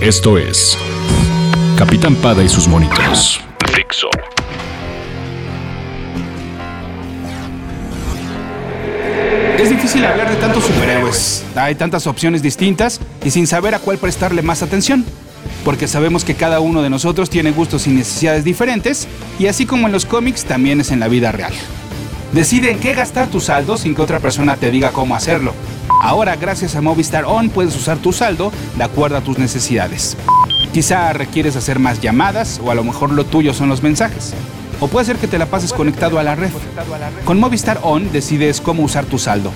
Esto es Capitán Pada y sus monitos. Fixo. Es difícil hablar de tantos superhéroes. Hay tantas opciones distintas y sin saber a cuál prestarle más atención. Porque sabemos que cada uno de nosotros tiene gustos y necesidades diferentes, y así como en los cómics, también es en la vida real. Decide en qué gastar tu saldo sin que otra persona te diga cómo hacerlo. Ahora, gracias a Movistar On, puedes usar tu saldo de acuerdo a tus necesidades. Quizá requieres hacer más llamadas o a lo mejor lo tuyo son los mensajes. O puede ser que te la pases conectado a la red. Con Movistar On decides cómo usar tu saldo.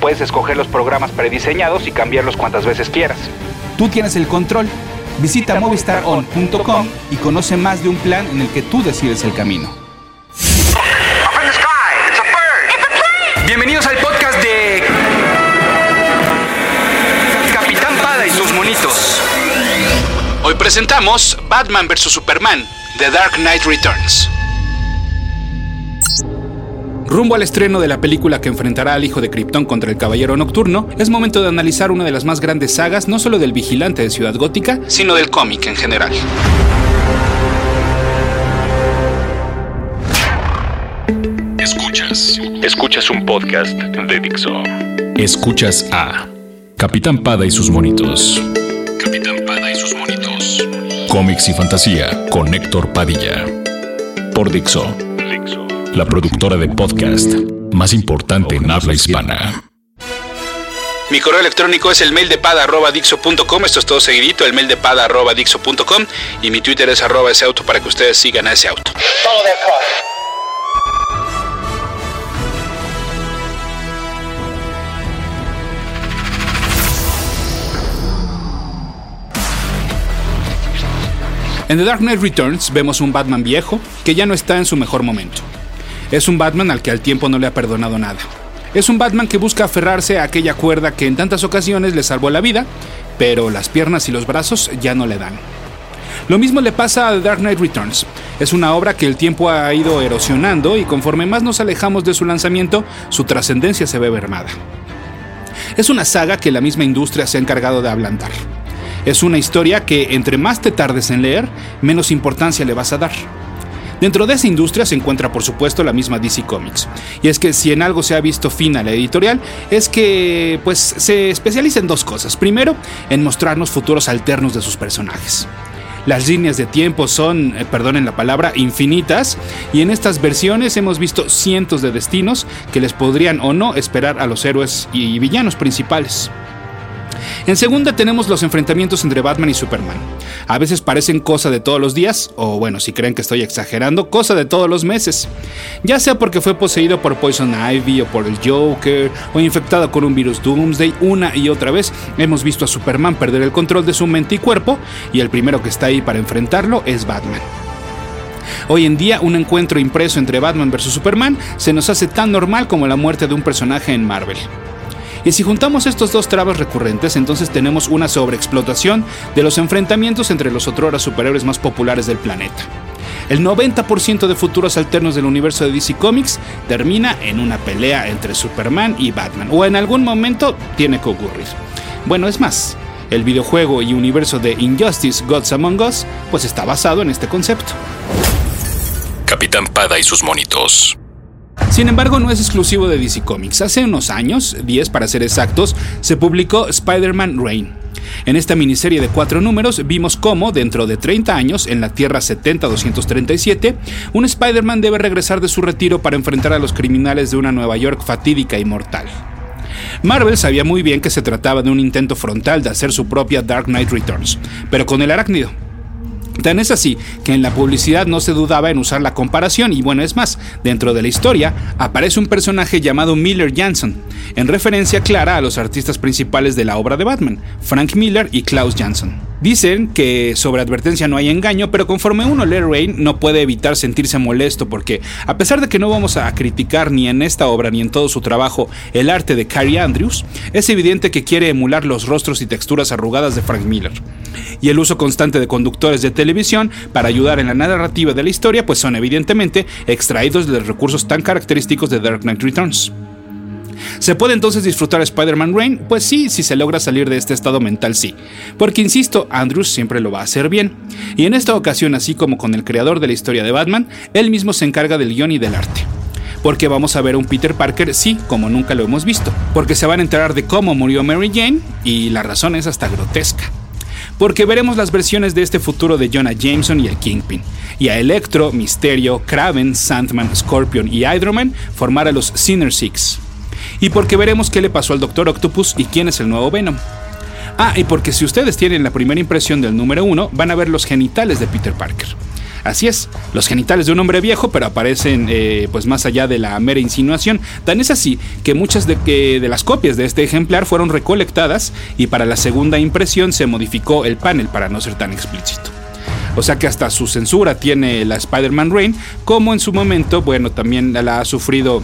Puedes escoger los programas prediseñados y cambiarlos cuantas veces quieras. Tú tienes el control. Visita movistaron.com y conoce más de un plan en el que tú decides el camino. Hoy presentamos Batman vs. Superman, The Dark Knight Returns. Rumbo al estreno de la película que enfrentará al hijo de Krypton contra el Caballero Nocturno, es momento de analizar una de las más grandes sagas no solo del vigilante de Ciudad Gótica, sino del cómic en general. Escuchas. Escuchas un podcast de Dixo. Escuchas a Capitán Pada y sus monitos. Capitán Cómics y fantasía con Héctor Padilla. Por Dixo la productora de podcast más importante en habla hispana. Mi correo electrónico es el mail de pada.dixo.com, esto es todo seguidito, el mail de pada.dixo.com y mi Twitter es arroba ese auto para que ustedes sigan a ese auto. En The Dark Knight Returns vemos un Batman viejo que ya no está en su mejor momento. Es un Batman al que al tiempo no le ha perdonado nada. Es un Batman que busca aferrarse a aquella cuerda que en tantas ocasiones le salvó la vida, pero las piernas y los brazos ya no le dan. Lo mismo le pasa a The Dark Knight Returns. Es una obra que el tiempo ha ido erosionando y conforme más nos alejamos de su lanzamiento, su trascendencia se ve mermada. Es una saga que la misma industria se ha encargado de ablandar. Es una historia que entre más te tardes en leer, menos importancia le vas a dar. Dentro de esa industria se encuentra por supuesto la misma DC Comics. Y es que si en algo se ha visto fina la editorial, es que pues se especializa en dos cosas. Primero, en mostrarnos futuros alternos de sus personajes. Las líneas de tiempo son, eh, perdonen la palabra, infinitas y en estas versiones hemos visto cientos de destinos que les podrían o no esperar a los héroes y villanos principales. En segunda tenemos los enfrentamientos entre Batman y Superman. A veces parecen cosa de todos los días, o bueno, si creen que estoy exagerando, cosa de todos los meses. Ya sea porque fue poseído por Poison Ivy o por el Joker, o infectado con un virus Doomsday, una y otra vez hemos visto a Superman perder el control de su mente y cuerpo, y el primero que está ahí para enfrentarlo es Batman. Hoy en día, un encuentro impreso entre Batman vs. Superman se nos hace tan normal como la muerte de un personaje en Marvel. Y si juntamos estos dos trabas recurrentes, entonces tenemos una sobreexplotación de los enfrentamientos entre los otrora superhéroes más populares del planeta. El 90% de futuros alternos del universo de DC Comics termina en una pelea entre Superman y Batman, o en algún momento tiene que ocurrir. Bueno, es más, el videojuego y universo de Injustice Gods Among Us pues está basado en este concepto. Capitán Pada y sus monitos. Sin embargo, no es exclusivo de DC Comics. Hace unos años, 10 para ser exactos, se publicó Spider-Man Reign. En esta miniserie de cuatro números vimos cómo, dentro de 30 años, en la Tierra 70-237, un Spider-Man debe regresar de su retiro para enfrentar a los criminales de una Nueva York fatídica y mortal. Marvel sabía muy bien que se trataba de un intento frontal de hacer su propia Dark Knight Returns, pero con el arácnido. Tan es así que en la publicidad no se dudaba en usar la comparación y bueno, es más, dentro de la historia aparece un personaje llamado Miller Jansson, en referencia clara a los artistas principales de la obra de Batman, Frank Miller y Klaus Jansson. Dicen que sobre advertencia no hay engaño, pero conforme uno lee Rain no puede evitar sentirse molesto porque a pesar de que no vamos a criticar ni en esta obra ni en todo su trabajo el arte de Carrie Andrews, es evidente que quiere emular los rostros y texturas arrugadas de Frank Miller. Y el uso constante de conductores de televisión para ayudar en la narrativa de la historia pues son evidentemente extraídos de los recursos tan característicos de Dark Knight Returns. ¿Se puede entonces disfrutar Spider-Man Rain? Pues sí, si se logra salir de este estado mental, sí. Porque insisto, Andrews siempre lo va a hacer bien. Y en esta ocasión, así como con el creador de la historia de Batman, él mismo se encarga del guion y del arte porque vamos a ver a un Peter Parker, sí, como nunca lo hemos visto, porque se van a enterar de cómo murió Mary Jane y la razón es hasta grotesca. Porque veremos las versiones de este futuro de Jonah Jameson y el Kingpin, y a Electro, Misterio, Kraven, Sandman, Scorpion y Hydroman formar a los Sinner Six. Y porque veremos qué le pasó al Doctor Octopus y quién es el nuevo Venom. Ah, y porque si ustedes tienen la primera impresión del número uno, van a ver los genitales de Peter Parker. Así es, los genitales de un hombre viejo, pero aparecen eh, pues más allá de la mera insinuación. Tan es así que muchas de, de las copias de este ejemplar fueron recolectadas y para la segunda impresión se modificó el panel para no ser tan explícito. O sea que hasta su censura tiene la Spider-Man Rain, como en su momento, bueno, también la ha sufrido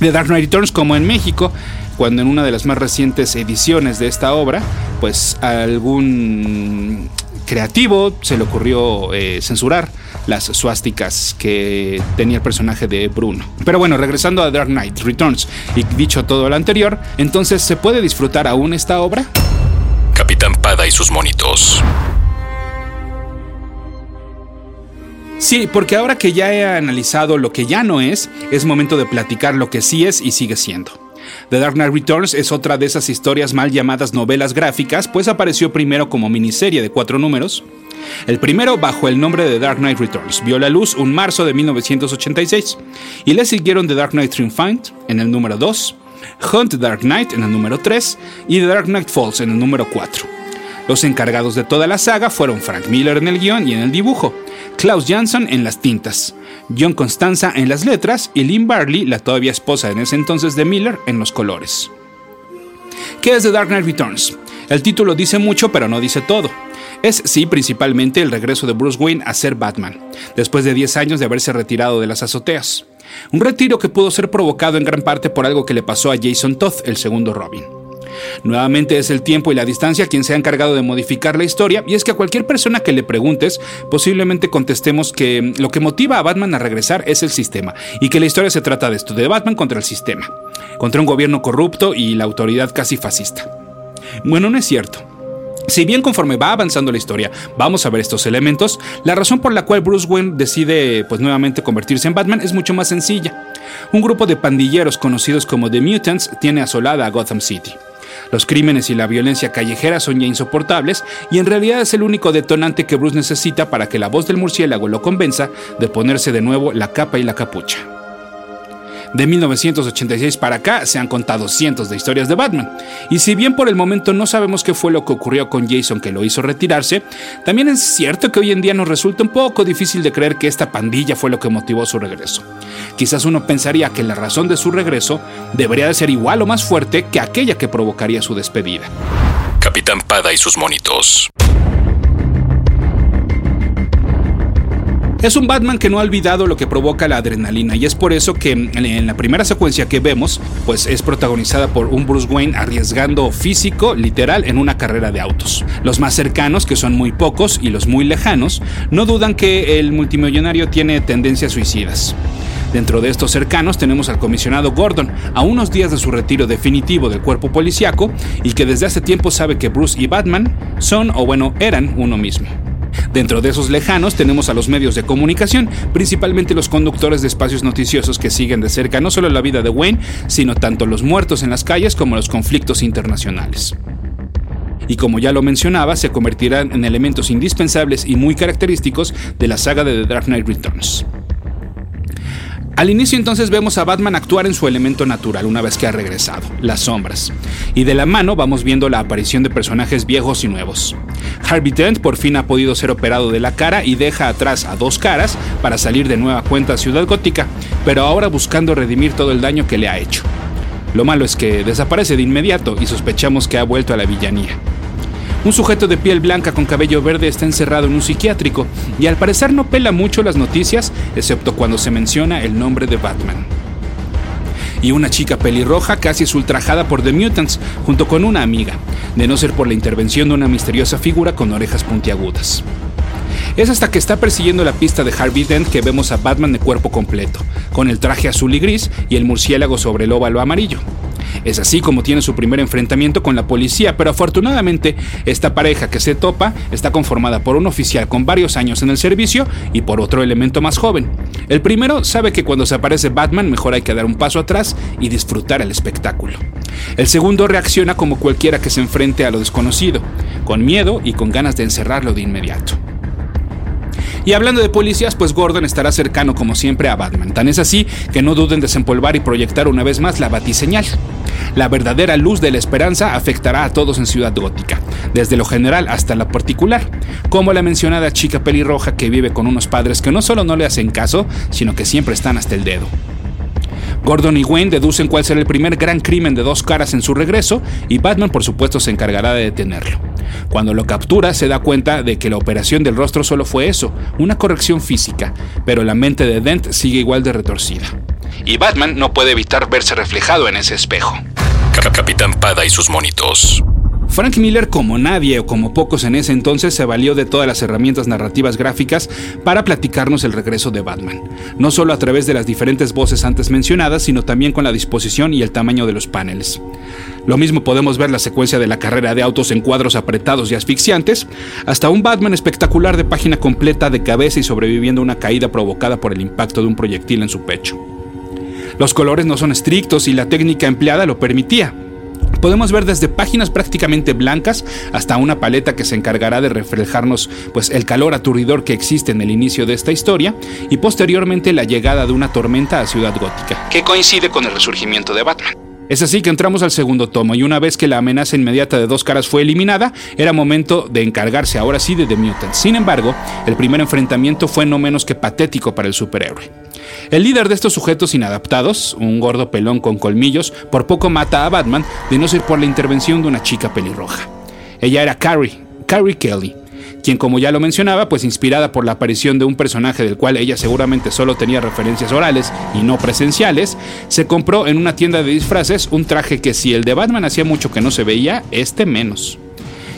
The Dark Knight Returns, como en México, cuando en una de las más recientes ediciones de esta obra, pues algún creativo se le ocurrió eh, censurar las suásticas que tenía el personaje de Bruno. Pero bueno, regresando a Dark Knight Returns y dicho todo lo anterior, entonces ¿se puede disfrutar aún esta obra? Capitán Pada y sus monitos. Sí, porque ahora que ya he analizado lo que ya no es, es momento de platicar lo que sí es y sigue siendo. The Dark Knight Returns es otra de esas historias mal llamadas novelas gráficas, pues apareció primero como miniserie de cuatro números. El primero bajo el nombre de Dark Knight Returns vio la luz un marzo de 1986 y le siguieron The Dark Knight Triumphant en el número 2, Hunt Dark Knight en el número 3 y The Dark Knight Falls en el número 4. Los encargados de toda la saga fueron Frank Miller en el guion y en el dibujo, Klaus Jansson en las tintas, John Constanza en las letras y Lynn Barley, la todavía esposa en ese entonces de Miller, en los colores. ¿Qué es The Dark Knight Returns? El título dice mucho, pero no dice todo. Es sí principalmente el regreso de Bruce Wayne a ser Batman, después de 10 años de haberse retirado de las azoteas. Un retiro que pudo ser provocado en gran parte por algo que le pasó a Jason Todd, el segundo Robin. Nuevamente es el tiempo y la distancia quien se ha encargado de modificar la historia, y es que a cualquier persona que le preguntes, posiblemente contestemos que lo que motiva a Batman a regresar es el sistema, y que la historia se trata de esto, de Batman contra el sistema, contra un gobierno corrupto y la autoridad casi fascista. Bueno, no es cierto. Si bien conforme va avanzando la historia vamos a ver estos elementos, la razón por la cual Bruce Wayne decide pues nuevamente convertirse en Batman es mucho más sencilla. Un grupo de pandilleros conocidos como The Mutants tiene asolada a Gotham City. Los crímenes y la violencia callejera son ya insoportables y en realidad es el único detonante que Bruce necesita para que la voz del murciélago lo convenza de ponerse de nuevo la capa y la capucha. De 1986 para acá se han contado cientos de historias de Batman, y si bien por el momento no sabemos qué fue lo que ocurrió con Jason que lo hizo retirarse, también es cierto que hoy en día nos resulta un poco difícil de creer que esta pandilla fue lo que motivó su regreso. Quizás uno pensaría que la razón de su regreso debería de ser igual o más fuerte que aquella que provocaría su despedida. Capitán Pada y sus monitos. Es un Batman que no ha olvidado lo que provoca la adrenalina y es por eso que en la primera secuencia que vemos, pues es protagonizada por un Bruce Wayne arriesgando físico, literal, en una carrera de autos. Los más cercanos, que son muy pocos, y los muy lejanos, no dudan que el multimillonario tiene tendencias suicidas. Dentro de estos cercanos tenemos al comisionado Gordon, a unos días de su retiro definitivo del cuerpo policiaco y que desde hace tiempo sabe que Bruce y Batman son, o bueno, eran uno mismo. Dentro de esos lejanos tenemos a los medios de comunicación, principalmente los conductores de espacios noticiosos que siguen de cerca no solo la vida de Wayne, sino tanto los muertos en las calles como los conflictos internacionales. Y como ya lo mencionaba, se convertirán en elementos indispensables y muy característicos de la saga de The Dark Knight Returns. Al inicio entonces vemos a Batman actuar en su elemento natural una vez que ha regresado, las sombras. Y de la mano vamos viendo la aparición de personajes viejos y nuevos. Harvey Dent por fin ha podido ser operado de la cara y deja atrás a dos caras para salir de nueva cuenta a Ciudad Gótica, pero ahora buscando redimir todo el daño que le ha hecho. Lo malo es que desaparece de inmediato y sospechamos que ha vuelto a la villanía. Un sujeto de piel blanca con cabello verde está encerrado en un psiquiátrico y al parecer no pela mucho las noticias, excepto cuando se menciona el nombre de Batman. Y una chica pelirroja casi es ultrajada por The Mutants junto con una amiga, de no ser por la intervención de una misteriosa figura con orejas puntiagudas. Es hasta que está persiguiendo la pista de Harvey Dent que vemos a Batman de cuerpo completo, con el traje azul y gris y el murciélago sobre el óvalo amarillo. Es así como tiene su primer enfrentamiento con la policía, pero afortunadamente esta pareja que se topa está conformada por un oficial con varios años en el servicio y por otro elemento más joven. El primero sabe que cuando se aparece Batman mejor hay que dar un paso atrás y disfrutar el espectáculo. El segundo reacciona como cualquiera que se enfrente a lo desconocido, con miedo y con ganas de encerrarlo de inmediato. Y hablando de policías, pues Gordon estará cercano como siempre a Batman. Tan es así que no duden en desempolvar y proyectar una vez más la batiseñal. La verdadera luz de la esperanza afectará a todos en Ciudad Gótica, desde lo general hasta lo particular, como la mencionada chica pelirroja que vive con unos padres que no solo no le hacen caso, sino que siempre están hasta el dedo. Gordon y Wayne deducen cuál será el primer gran crimen de dos caras en su regreso y Batman por supuesto se encargará de detenerlo. Cuando lo captura se da cuenta de que la operación del rostro solo fue eso, una corrección física, pero la mente de Dent sigue igual de retorcida. Y Batman no puede evitar verse reflejado en ese espejo. Capitán Pada y sus monitos. Frank Miller, como nadie o como pocos en ese entonces, se valió de todas las herramientas narrativas gráficas para platicarnos el regreso de Batman, no solo a través de las diferentes voces antes mencionadas, sino también con la disposición y el tamaño de los paneles. Lo mismo podemos ver la secuencia de la carrera de autos en cuadros apretados y asfixiantes, hasta un Batman espectacular de página completa de cabeza y sobreviviendo a una caída provocada por el impacto de un proyectil en su pecho. Los colores no son estrictos y la técnica empleada lo permitía, Podemos ver desde páginas prácticamente blancas hasta una paleta que se encargará de reflejarnos pues, el calor aturdidor que existe en el inicio de esta historia y posteriormente la llegada de una tormenta a Ciudad Gótica, que coincide con el resurgimiento de Batman. Es así que entramos al segundo tomo y una vez que la amenaza inmediata de dos caras fue eliminada, era momento de encargarse ahora sí de The Mutant. Sin embargo, el primer enfrentamiento fue no menos que patético para el superhéroe. El líder de estos sujetos inadaptados, un gordo pelón con colmillos, por poco mata a Batman de no ser por la intervención de una chica pelirroja. Ella era Carrie, Carrie Kelly, quien como ya lo mencionaba, pues inspirada por la aparición de un personaje del cual ella seguramente solo tenía referencias orales y no presenciales, se compró en una tienda de disfraces un traje que si el de Batman hacía mucho que no se veía, este menos.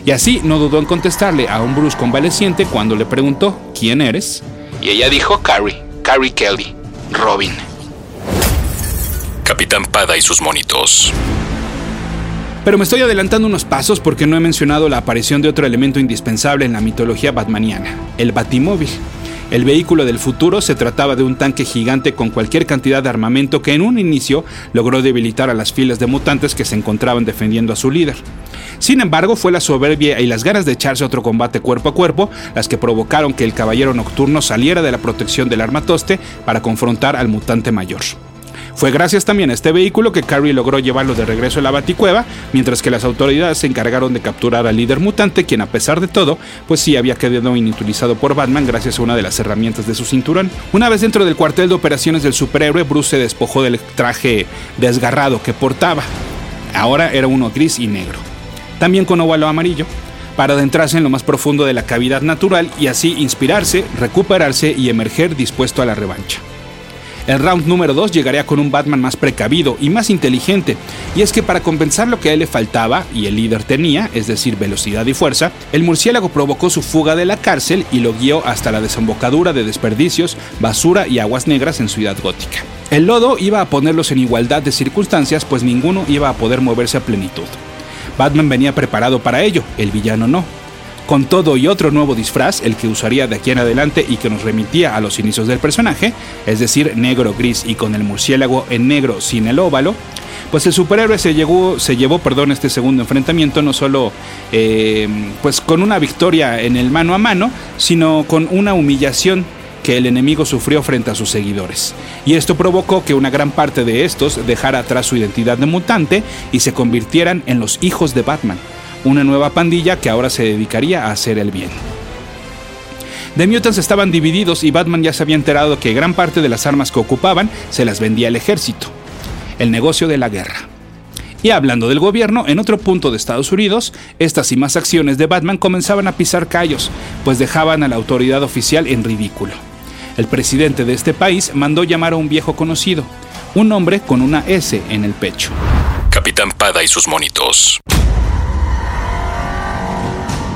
Y así no dudó en contestarle a un Bruce convaleciente cuando le preguntó ¿quién eres? Y ella dijo Carrie, Carrie Kelly, Robin. Capitán Pada y sus monitos. Pero me estoy adelantando unos pasos porque no he mencionado la aparición de otro elemento indispensable en la mitología batmaniana, el Batimóvil. El vehículo del futuro se trataba de un tanque gigante con cualquier cantidad de armamento que en un inicio logró debilitar a las filas de mutantes que se encontraban defendiendo a su líder. Sin embargo, fue la soberbia y las ganas de echarse otro combate cuerpo a cuerpo las que provocaron que el Caballero Nocturno saliera de la protección del armatoste para confrontar al mutante mayor. Fue gracias también a este vehículo que Carrie logró llevarlo de regreso a la Baticueva, mientras que las autoridades se encargaron de capturar al líder mutante, quien a pesar de todo, pues sí había quedado inutilizado por Batman gracias a una de las herramientas de su cinturón. Una vez dentro del cuartel de operaciones del superhéroe, Bruce se despojó del traje desgarrado que portaba. Ahora era uno gris y negro. También con óvalo amarillo para adentrarse en lo más profundo de la cavidad natural y así inspirarse, recuperarse y emerger dispuesto a la revancha. El round número 2 llegaría con un Batman más precavido y más inteligente, y es que para compensar lo que a él le faltaba y el líder tenía, es decir, velocidad y fuerza, el murciélago provocó su fuga de la cárcel y lo guió hasta la desembocadura de desperdicios, basura y aguas negras en Ciudad Gótica. El lodo iba a ponerlos en igualdad de circunstancias, pues ninguno iba a poder moverse a plenitud. Batman venía preparado para ello, el villano no. Con todo y otro nuevo disfraz, el que usaría de aquí en adelante y que nos remitía a los inicios del personaje, es decir, negro, gris y con el murciélago en negro sin el óvalo, pues el superhéroe se, se llevó perdón, este segundo enfrentamiento no solo eh, pues con una victoria en el mano a mano, sino con una humillación que el enemigo sufrió frente a sus seguidores. Y esto provocó que una gran parte de estos dejara atrás su identidad de mutante y se convirtieran en los hijos de Batman una nueva pandilla que ahora se dedicaría a hacer el bien. The Mutants estaban divididos y Batman ya se había enterado que gran parte de las armas que ocupaban se las vendía el ejército. El negocio de la guerra. Y hablando del gobierno, en otro punto de Estados Unidos, estas y más acciones de Batman comenzaban a pisar callos, pues dejaban a la autoridad oficial en ridículo. El presidente de este país mandó llamar a un viejo conocido, un hombre con una S en el pecho. Capitán Pada y sus monitos.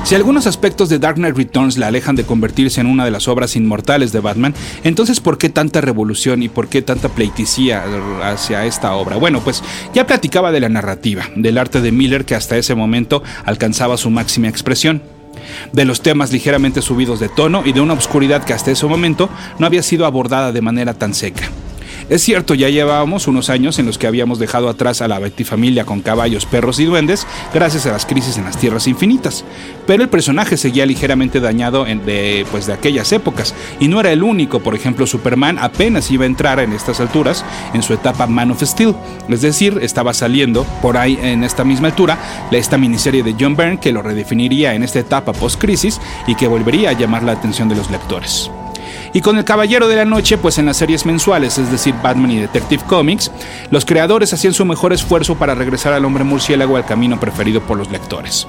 Si algunos aspectos de Dark Knight Returns la alejan de convertirse en una de las obras inmortales de Batman, entonces ¿por qué tanta revolución y por qué tanta pleiticía hacia esta obra? Bueno, pues ya platicaba de la narrativa, del arte de Miller que hasta ese momento alcanzaba su máxima expresión de los temas ligeramente subidos de tono y de una oscuridad que hasta ese momento no había sido abordada de manera tan seca. Es cierto, ya llevábamos unos años en los que habíamos dejado atrás a la familia con caballos, perros y duendes gracias a las crisis en las tierras infinitas, pero el personaje seguía ligeramente dañado de, pues, de aquellas épocas y no era el único, por ejemplo Superman apenas iba a entrar en estas alturas en su etapa Man of Steel, es decir, estaba saliendo por ahí en esta misma altura esta miniserie de John Byrne que lo redefiniría en esta etapa post-crisis y que volvería a llamar la atención de los lectores. Y con El Caballero de la Noche, pues en las series mensuales, es decir, Batman y Detective Comics, los creadores hacían su mejor esfuerzo para regresar al hombre murciélago al camino preferido por los lectores.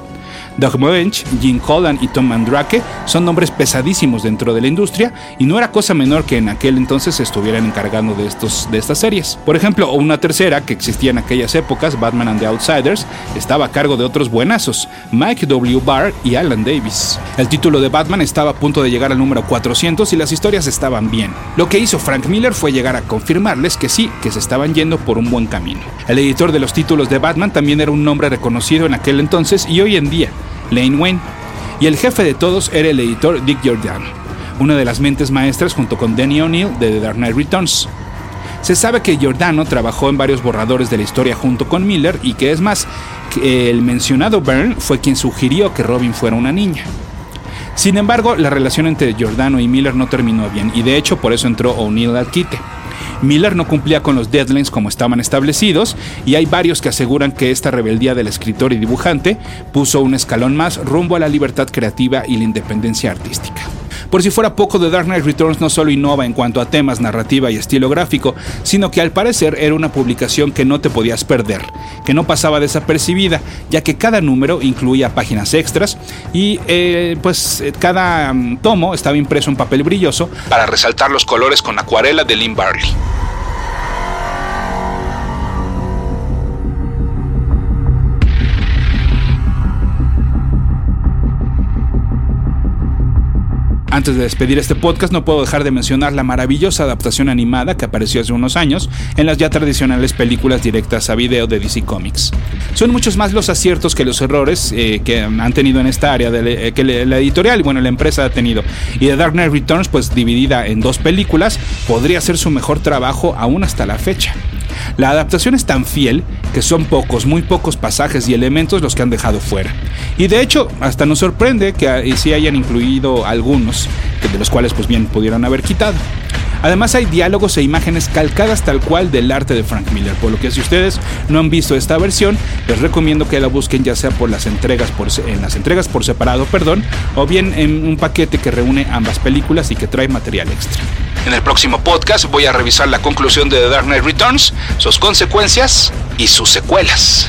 Doug Moench, Jim Collan y Tom Mandrake son nombres pesadísimos dentro de la industria y no era cosa menor que en aquel entonces estuvieran encargando de, estos, de estas series. Por ejemplo, una tercera que existía en aquellas épocas, Batman and the Outsiders, estaba a cargo de otros buenazos, Mike W. Barr y Alan Davis. El título de Batman estaba a punto de llegar al número 400 y las historias estaban bien. Lo que hizo Frank Miller fue llegar a confirmarles que sí, que se estaban yendo por un buen camino. El editor de los títulos de Batman también era un nombre reconocido en aquel entonces y hoy en día Lane Wayne, y el jefe de todos era el editor Dick Giordano, una de las mentes maestras junto con Danny O'Neill de The Dark Knight Returns. Se sabe que Giordano trabajó en varios borradores de la historia junto con Miller y que es más, el mencionado Byrne fue quien sugirió que Robin fuera una niña. Sin embargo, la relación entre Giordano y Miller no terminó bien y de hecho por eso entró O'Neill al quite. Miller no cumplía con los deadlines como estaban establecidos y hay varios que aseguran que esta rebeldía del escritor y dibujante puso un escalón más rumbo a la libertad creativa y la independencia artística. Por si fuera poco, The Dark Knight Returns no solo innova en cuanto a temas, narrativa y estilo gráfico, sino que al parecer era una publicación que no te podías perder, que no pasaba desapercibida, ya que cada número incluía páginas extras y eh, pues eh, cada mm, tomo estaba impreso en papel brilloso para resaltar los colores con acuarela de Lynn Barley. Antes de despedir este podcast no puedo dejar de mencionar la maravillosa adaptación animada que apareció hace unos años en las ya tradicionales películas directas a video de DC Comics. Son muchos más los aciertos que los errores eh, que han tenido en esta área eh, que la editorial y bueno la empresa ha tenido. Y The Dark Knight Returns pues dividida en dos películas podría ser su mejor trabajo aún hasta la fecha. La adaptación es tan fiel que son pocos, muy pocos pasajes y elementos los que han dejado fuera. Y de hecho, hasta nos sorprende que sí hayan incluido algunos, de los cuales pues bien pudieron haber quitado. Además hay diálogos e imágenes calcadas tal cual del arte de Frank Miller, por lo que si ustedes no han visto esta versión, les recomiendo que la busquen ya sea por las entregas por, en las entregas por separado, perdón, o bien en un paquete que reúne ambas películas y que trae material extra. En el próximo podcast voy a revisar la conclusión de The Dark Knight Returns, sus consecuencias y sus secuelas.